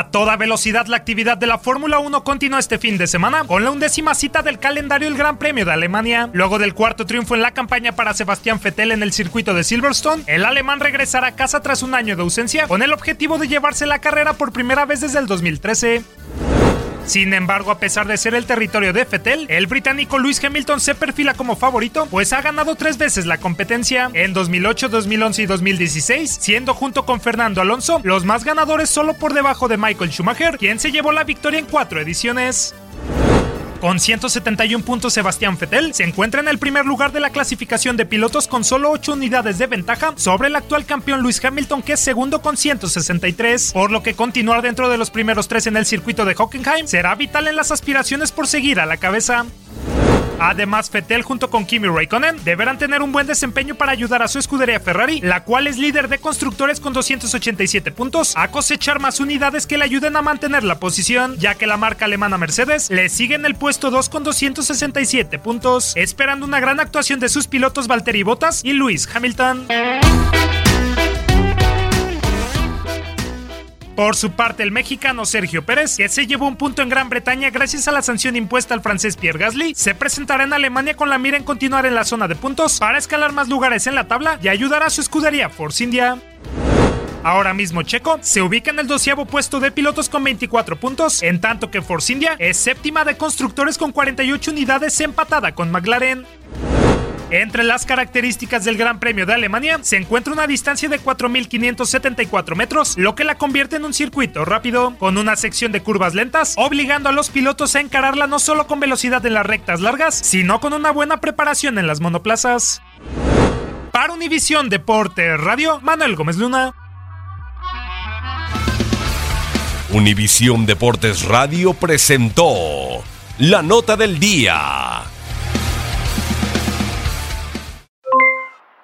A toda velocidad la actividad de la Fórmula 1 continúa este fin de semana con la undécima cita del calendario del Gran Premio de Alemania. Luego del cuarto triunfo en la campaña para Sebastián Vettel en el circuito de Silverstone, el alemán regresará a casa tras un año de ausencia con el objetivo de llevarse la carrera por primera vez desde el 2013. Sin embargo, a pesar de ser el territorio de Fettel, el británico Lewis Hamilton se perfila como favorito, pues ha ganado tres veces la competencia, en 2008, 2011 y 2016, siendo junto con Fernando Alonso los más ganadores solo por debajo de Michael Schumacher, quien se llevó la victoria en cuatro ediciones. Con 171 puntos, Sebastián Vettel se encuentra en el primer lugar de la clasificación de pilotos con solo 8 unidades de ventaja sobre el actual campeón Lewis Hamilton, que es segundo con 163, por lo que continuar dentro de los primeros tres en el circuito de Hockenheim será vital en las aspiraciones por seguir a la cabeza. Además, Vettel junto con Kimi Raikkonen deberán tener un buen desempeño para ayudar a su escudería Ferrari, la cual es líder de constructores con 287 puntos, a cosechar más unidades que le ayuden a mantener la posición, ya que la marca alemana Mercedes le sigue en el puesto 2 con 267 puntos, esperando una gran actuación de sus pilotos Valtteri Bottas y Lewis Hamilton. Por su parte, el mexicano Sergio Pérez, que se llevó un punto en Gran Bretaña gracias a la sanción impuesta al francés Pierre Gasly, se presentará en Alemania con la mira en continuar en la zona de puntos para escalar más lugares en la tabla y ayudar a su escudería Force India. Ahora mismo Checo se ubica en el doceavo puesto de pilotos con 24 puntos, en tanto que Force India es séptima de constructores con 48 unidades empatada con McLaren. Entre las características del Gran Premio de Alemania se encuentra una distancia de 4.574 metros, lo que la convierte en un circuito rápido, con una sección de curvas lentas, obligando a los pilotos a encararla no solo con velocidad en las rectas largas, sino con una buena preparación en las monoplazas. Para Univisión Deporte Radio, Manuel Gómez Luna. Univisión Deportes Radio presentó la nota del día.